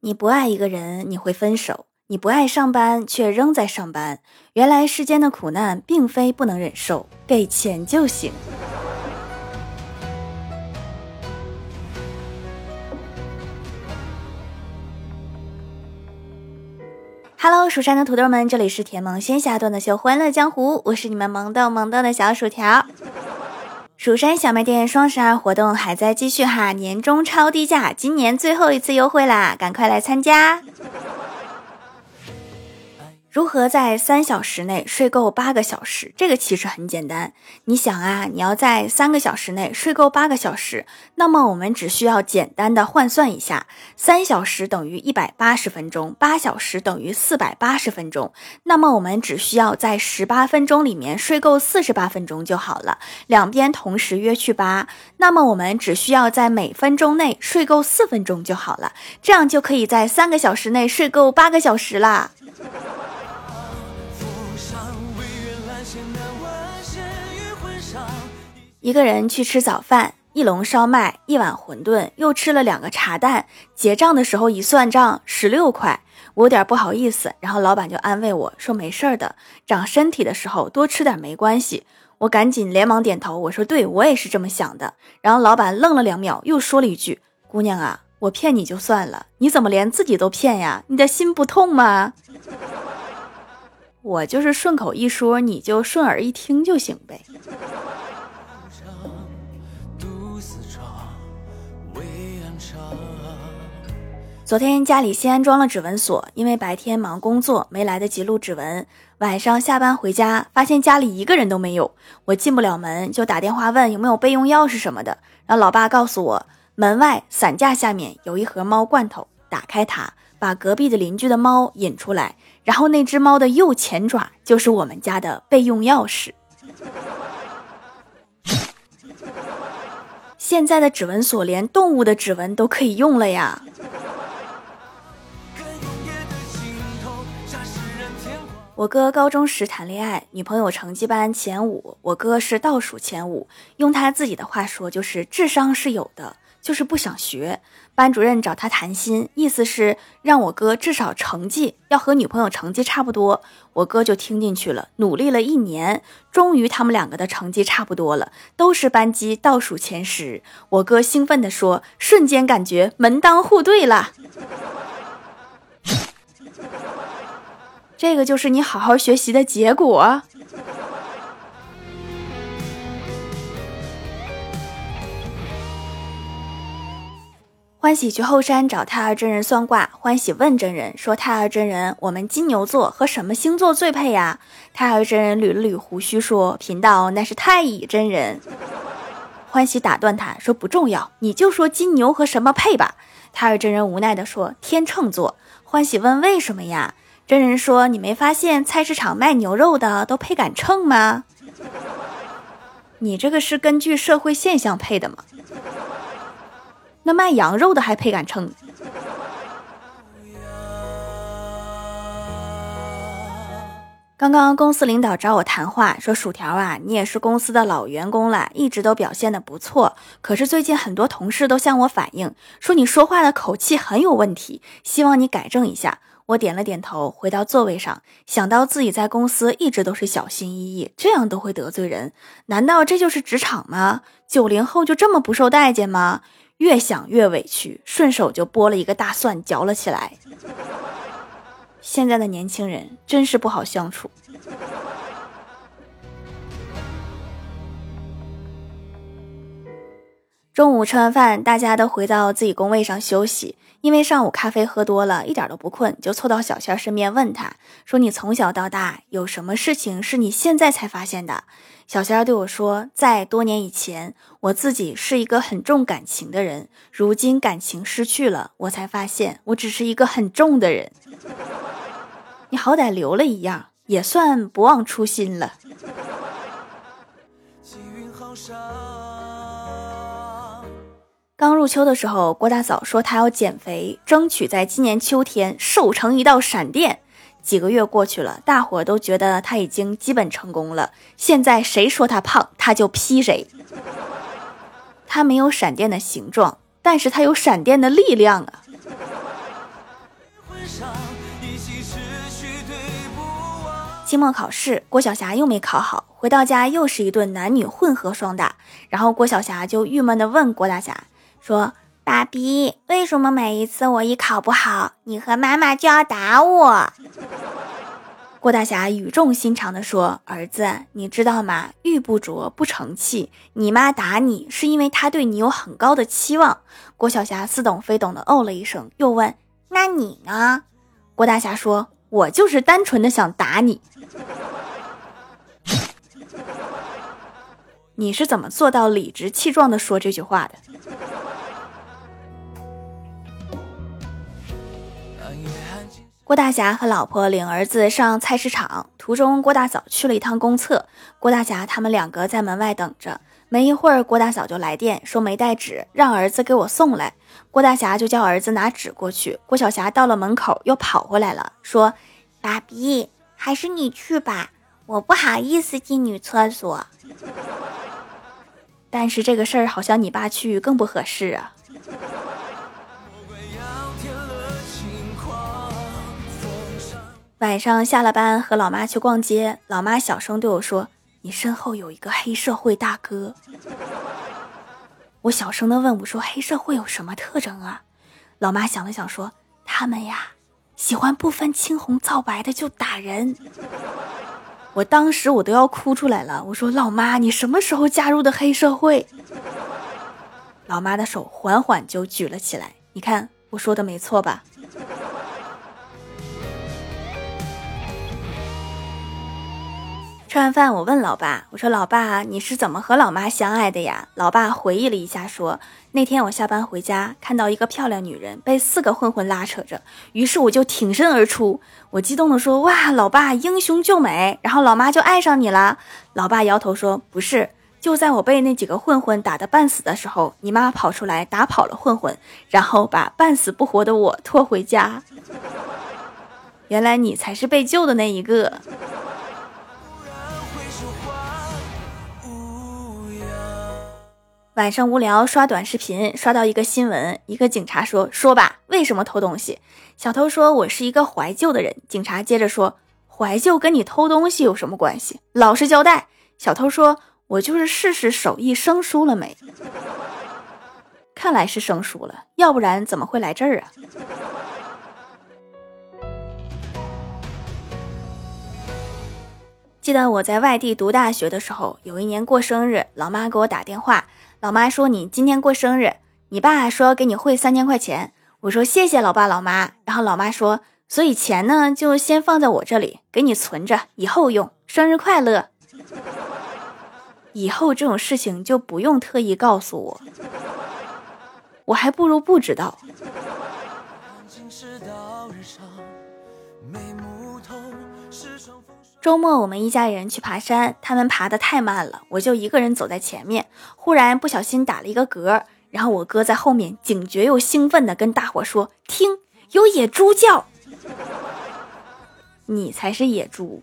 你不爱一个人，你会分手；你不爱上班，却仍在上班。原来世间的苦难并非不能忍受，给钱就行。Hello，蜀山的土豆们，这里是甜萌仙侠段的秀欢乐江湖，我是你们萌逗萌逗的小薯条。蜀山小卖店双十二活动还在继续哈，年终超低价，今年最后一次优惠啦，赶快来参加！如何在三小时内睡够八个小时？这个其实很简单。你想啊，你要在三个小时内睡够八个小时，那么我们只需要简单的换算一下：三小时等于一百八十分钟，八小时等于四百八十分钟。那么我们只需要在十八分钟里面睡够四十八分钟就好了。两边同时约去八，那么我们只需要在每分钟内睡够四分钟就好了。这样就可以在三个小时内睡够八个小时啦。一个人去吃早饭，一笼烧麦，一碗馄饨，又吃了两个茶蛋。结账的时候一算账，十六块，我有点不好意思。然后老板就安慰我说：“没事儿的，长身体的时候多吃点没关系。”我赶紧连忙点头，我说：“对，我也是这么想的。”然后老板愣了两秒，又说了一句：“姑娘啊，我骗你就算了，你怎么连自己都骗呀？你的心不痛吗？” 我就是顺口一说，你就顺耳一听就行呗。昨天家里新安装了指纹锁，因为白天忙工作没来得及录指纹。晚上下班回家，发现家里一个人都没有，我进不了门，就打电话问有没有备用钥匙什么的。然后老爸告诉我，门外伞架下面有一盒猫罐头，打开它，把隔壁的邻居的猫引出来，然后那只猫的右前爪就是我们家的备用钥匙。现在的指纹锁连动物的指纹都可以用了呀！我哥高中时谈恋爱，女朋友成绩班前五，我哥是倒数前五。用他自己的话说，就是智商是有的，就是不想学。班主任找他谈心，意思是让我哥至少成绩要和女朋友成绩差不多。我哥就听进去了，努力了一年，终于他们两个的成绩差不多了，都是班级倒数前十。我哥兴奋地说：“瞬间感觉门当户对了。”这个就是你好好学习的结果。欢喜去后山找太二真人算卦，欢喜问真人说：“太二真人，我们金牛座和什么星座最配呀？”太二真人捋了捋胡须说：“贫道那是太乙真人。”欢喜打断他说：“不重要，你就说金牛和什么配吧。”太二真人无奈的说：“天秤座。”欢喜问：“为什么呀？”真人说：“你没发现菜市场卖牛肉的都配杆秤吗？你这个是根据社会现象配的吗？那卖羊肉的还配杆秤？”刚刚公司领导找我谈话，说：“薯条啊，你也是公司的老员工了，一直都表现的不错。可是最近很多同事都向我反映，说你说话的口气很有问题，希望你改正一下。”我点了点头，回到座位上，想到自己在公司一直都是小心翼翼，这样都会得罪人，难道这就是职场吗？九零后就这么不受待见吗？越想越委屈，顺手就剥了一个大蒜嚼了起来。现在的年轻人真是不好相处。中午吃完饭，大家都回到自己工位上休息。因为上午咖啡喝多了，一点都不困，就凑到小仙身边问他说：“你从小到大有什么事情是你现在才发现的？”小仙对我说：“在多年以前，我自己是一个很重感情的人，如今感情失去了，我才发现我只是一个很重的人。你好歹留了一样，也算不忘初心了。”刚入秋的时候，郭大嫂说她要减肥，争取在今年秋天瘦成一道闪电。几个月过去了，大伙都觉得她已经基本成功了。现在谁说她胖，她就劈谁。她没有闪电的形状，但是她有闪电的力量啊！期末考试，郭晓霞又没考好，回到家又是一顿男女混合双打。然后郭晓霞就郁闷地问郭大侠说：“爸比，为什么每一次我一考不好，你和妈妈就要打我？”郭大侠语重心长地说：“儿子，你知道吗？玉不琢不成器。你妈打你是因为她对你有很高的期望。”郭晓霞似懂非懂地哦了一声，又问：“那你呢？”郭大侠说：“我就是单纯的想打你。”你是怎么做到理直气壮的说这句话的？郭大侠和老婆领儿子上菜市场，途中郭大嫂去了一趟公厕，郭大侠他们两个在门外等着。没一会儿，郭大嫂就来电说没带纸，让儿子给我送来。郭大侠就叫儿子拿纸过去。郭晓霞到了门口又跑回来了，说：“爸比，还是你去吧，我不好意思进女厕所。”但是这个事儿好像你爸去更不合适啊。晚上下了班和老妈去逛街，老妈小声对我说：“你身后有一个黑社会大哥。”我小声的问我说：“黑社会有什么特征啊？”老妈想了想说：“他们呀，喜欢不分青红皂白的就打人。”我当时我都要哭出来了。我说：“老妈，你什么时候加入的黑社会？”老妈的手缓缓就举了起来。你看我说的没错吧？吃完饭，我问老爸：“我说，老爸，你是怎么和老妈相爱的呀？”老爸回忆了一下，说：“那天我下班回家，看到一个漂亮女人被四个混混拉扯着，于是我就挺身而出。我激动地说：‘哇，老爸，英雄救美！’然后老妈就爱上你了。”老爸摇头说：“不是，就在我被那几个混混打得半死的时候，你妈跑出来打跑了混混，然后把半死不活的我拖回家。原来你才是被救的那一个。”晚上无聊刷短视频，刷到一个新闻，一个警察说：“说吧，为什么偷东西？”小偷说：“我是一个怀旧的人。”警察接着说：“怀旧跟你偷东西有什么关系？老实交代。”小偷说：“我就是试试手艺生疏了没。”看来是生疏了，要不然怎么会来这儿啊？记得我在外地读大学的时候，有一年过生日，老妈给我打电话。老妈说：“你今天过生日，你爸说要给你汇三千块钱。”我说：“谢谢老爸老妈。”然后老妈说：“所以钱呢，就先放在我这里，给你存着，以后用。生日快乐！以后这种事情就不用特意告诉我，我还不如不知道。”周末我们一家人去爬山，他们爬的太慢了，我就一个人走在前面。忽然不小心打了一个嗝，然后我哥在后面警觉又兴奋的跟大伙说：“听，有野猪叫，你才是野猪。”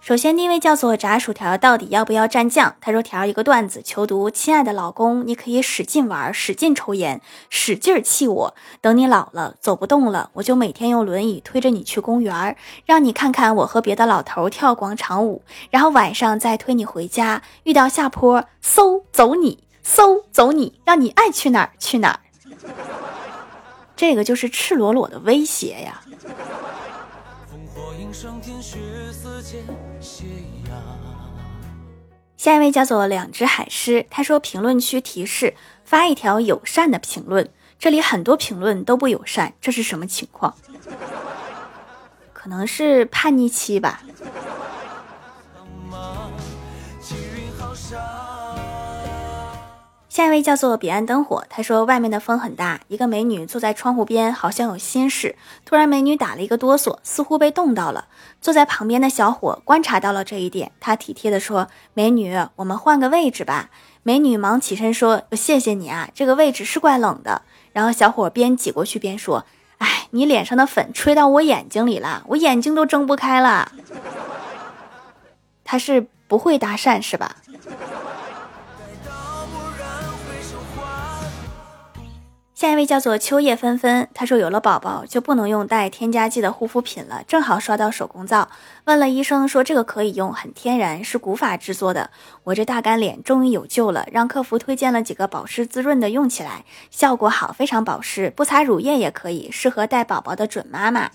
首先，第一位叫做炸薯条，到底要不要蘸酱？他说：“条一个段子，求读。亲爱的老公，你可以使劲玩，使劲抽烟，使劲气我。等你老了，走不动了，我就每天用轮椅推着你去公园，让你看看我和别的老头跳广场舞，然后晚上再推你回家。遇到下坡，嗖走你，嗖走你，让你爱去哪儿去哪儿。这个就是赤裸裸的威胁呀。”下一位叫做两只海狮，他说评论区提示发一条友善的评论，这里很多评论都不友善，这是什么情况？可能是叛逆期吧。下一位叫做彼岸灯火，他说外面的风很大，一个美女坐在窗户边，好像有心事。突然，美女打了一个哆嗦，似乎被冻到了。坐在旁边的小伙观察到了这一点，他体贴地说：“美女，我们换个位置吧。”美女忙起身说：“谢谢你啊，这个位置是怪冷的。”然后小伙边挤过去边说：“哎，你脸上的粉吹到我眼睛里了，我眼睛都睁不开了。”他是不会搭讪是吧？下一位叫做秋叶纷纷，他说有了宝宝就不能用带添加剂的护肤品了，正好刷到手工皂，问了医生说这个可以用，很天然，是古法制作的。我这大干脸终于有救了，让客服推荐了几个保湿滋润的，用起来效果好，非常保湿，不擦乳液也可以，适合带宝宝的准妈妈。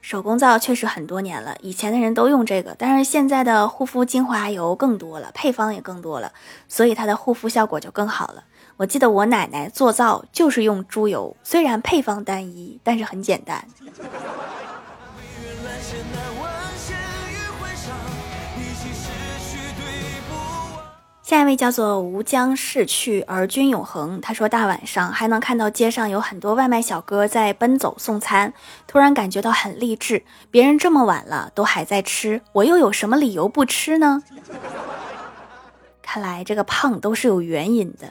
手工皂确实很多年了，以前的人都用这个，但是现在的护肤精华油更多了，配方也更多了，所以它的护肤效果就更好了。我记得我奶奶做皂就是用猪油，虽然配方单一，但是很简单。下一位叫做吴江逝去而君永恒，他说大晚上还能看到街上有很多外卖小哥在奔走送餐，突然感觉到很励志。别人这么晚了都还在吃，我又有什么理由不吃呢？看来这个胖都是有原因的。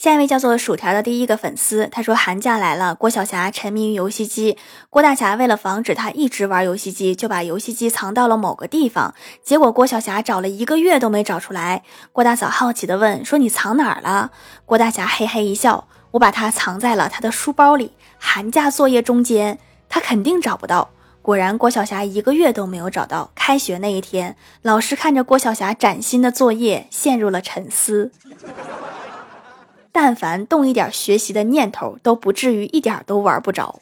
下一位叫做薯条的第一个粉丝，他说寒假来了，郭晓霞沉迷于游戏机，郭大侠为了防止他一直玩游戏机，就把游戏机藏到了某个地方，结果郭晓霞找了一个月都没找出来。郭大嫂好奇的问说：“你藏哪儿了？”郭大侠嘿嘿一笑：“我把它藏在了他的书包里，寒假作业中间，他肯定找不到。”果然，郭晓霞一个月都没有找到。开学那一天，老师看着郭晓霞崭新的作业，陷入了沉思。但凡动一点学习的念头，都不至于一点都玩不着。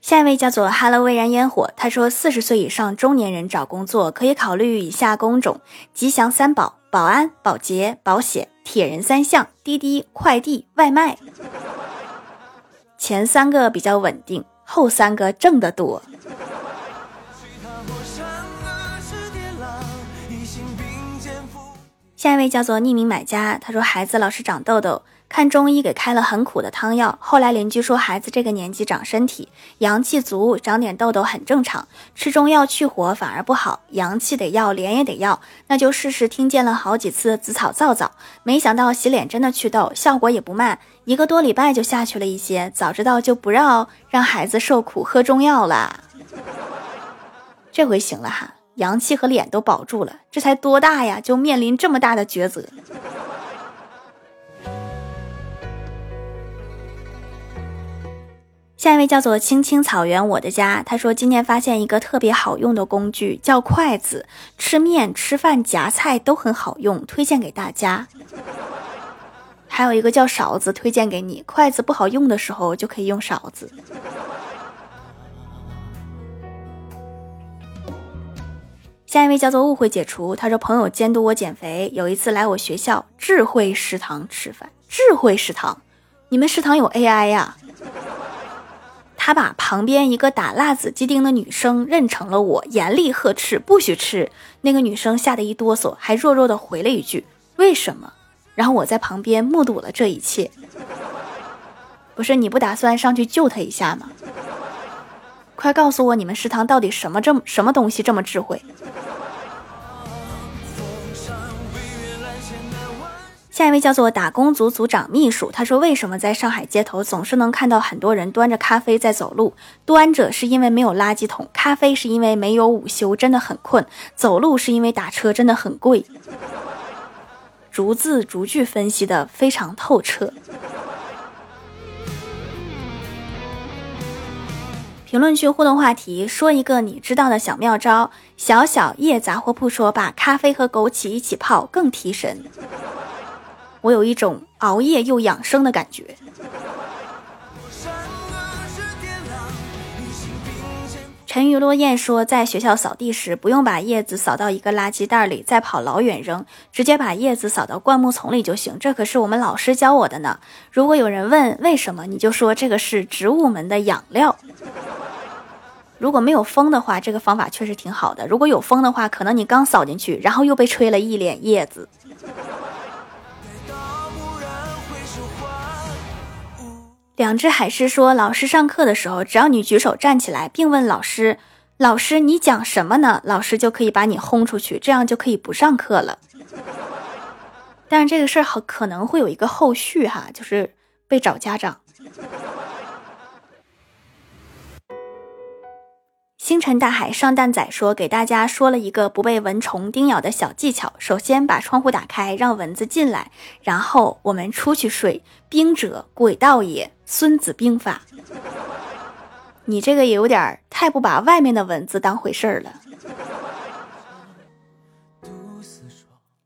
下一位叫做哈喽微燃烟火，他说四十岁以上中年人找工作可以考虑以下工种：吉祥三宝、保安、保洁、保险、铁人三项、滴滴、快递、外卖。前三个比较稳定，后三个挣得多。下一位叫做匿名买家，他说孩子老是长痘痘，看中医给开了很苦的汤药。后来邻居说孩子这个年纪长身体阳气足，长点痘痘很正常，吃中药去火反而不好，阳气得要，脸也得要，那就试试。听见了好几次紫草皂皂，没想到洗脸真的祛痘，效果也不慢，一个多礼拜就下去了一些。早知道就不让让孩子受苦喝中药了，这回行了哈。阳气和脸都保住了，这才多大呀，就面临这么大的抉择。下一位叫做青青草原我的家，他说今天发现一个特别好用的工具，叫筷子，吃面、吃饭、夹菜都很好用，推荐给大家。还有一个叫勺子，推荐给你，筷子不好用的时候就可以用勺子。下一位叫做误会解除，他说朋友监督我减肥，有一次来我学校智慧食堂吃饭。智慧食堂，你们食堂有 AI 呀？他把旁边一个打辣子鸡丁的女生认成了我，严厉呵斥不许吃。那个女生吓得一哆嗦，还弱弱的回了一句为什么？然后我在旁边目睹了这一切。不是你不打算上去救他一下吗？快告诉我你们食堂到底什么这么什么东西这么智慧？下一位叫做打工族组长秘书，他说：“为什么在上海街头总是能看到很多人端着咖啡在走路？端着是因为没有垃圾桶，咖啡是因为没有午休，真的很困；走路是因为打车真的很贵。”逐字逐句分析的非常透彻。评论区互动话题：说一个你知道的小妙招。小小叶杂货铺说：“把咖啡和枸杞一起泡更提神。”我有一种熬夜又养生的感觉。沉鱼落雁说，在学校扫地时，不用把叶子扫到一个垃圾袋里，再跑老远扔，直接把叶子扫到灌木丛里就行。这可是我们老师教我的呢。如果有人问为什么，你就说这个是植物们的养料。如果没有风的话，这个方法确实挺好的。如果有风的话，可能你刚扫进去，然后又被吹了一脸叶子。两只海狮说：“老师上课的时候，只要你举手站起来，并问老师：‘老师，你讲什么呢？’老师就可以把你轰出去，这样就可以不上课了。但是这个事儿好可能会有一个后续哈，就是被找家长。”星辰大海上蛋仔说：“给大家说了一个不被蚊虫叮咬的小技巧。首先把窗户打开，让蚊子进来，然后我们出去睡。兵者，诡道也。孙子兵法。你这个也有点太不把外面的蚊子当回事儿了。”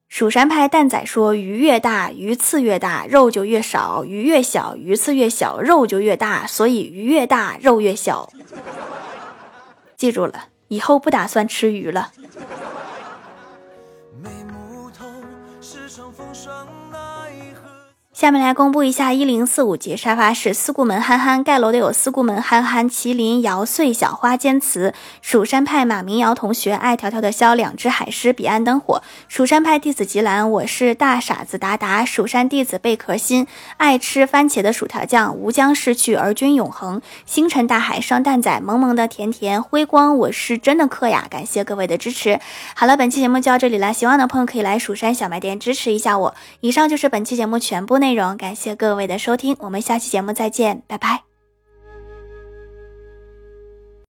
蜀山派蛋仔说：“鱼越大，鱼刺越大，肉就越少；鱼越小，鱼刺越小，肉就越大。所以鱼越大，肉越小。”记住了，以后不打算吃鱼了。下面来公布一下一零四五级沙发是四顾门憨憨盖楼的有四顾门憨憨、麒麟姚碎、小花尖词、蜀山派马明瑶同学、爱条条的肖、两只海狮、彼岸灯火、蜀山派弟子吉兰、我是大傻子达达、蜀山弟子贝壳心、爱吃番茄的薯条酱、吾将逝去而君永恒、星辰大海双蛋仔、萌萌的甜甜、辉光，我是真的客呀！感谢各位的支持。好了，本期节目就到这里了，喜欢的朋友可以来蜀山小卖店支持一下我。以上就是本期节目全部内容。内容感谢各位的收听，我们下期节目再见，拜拜。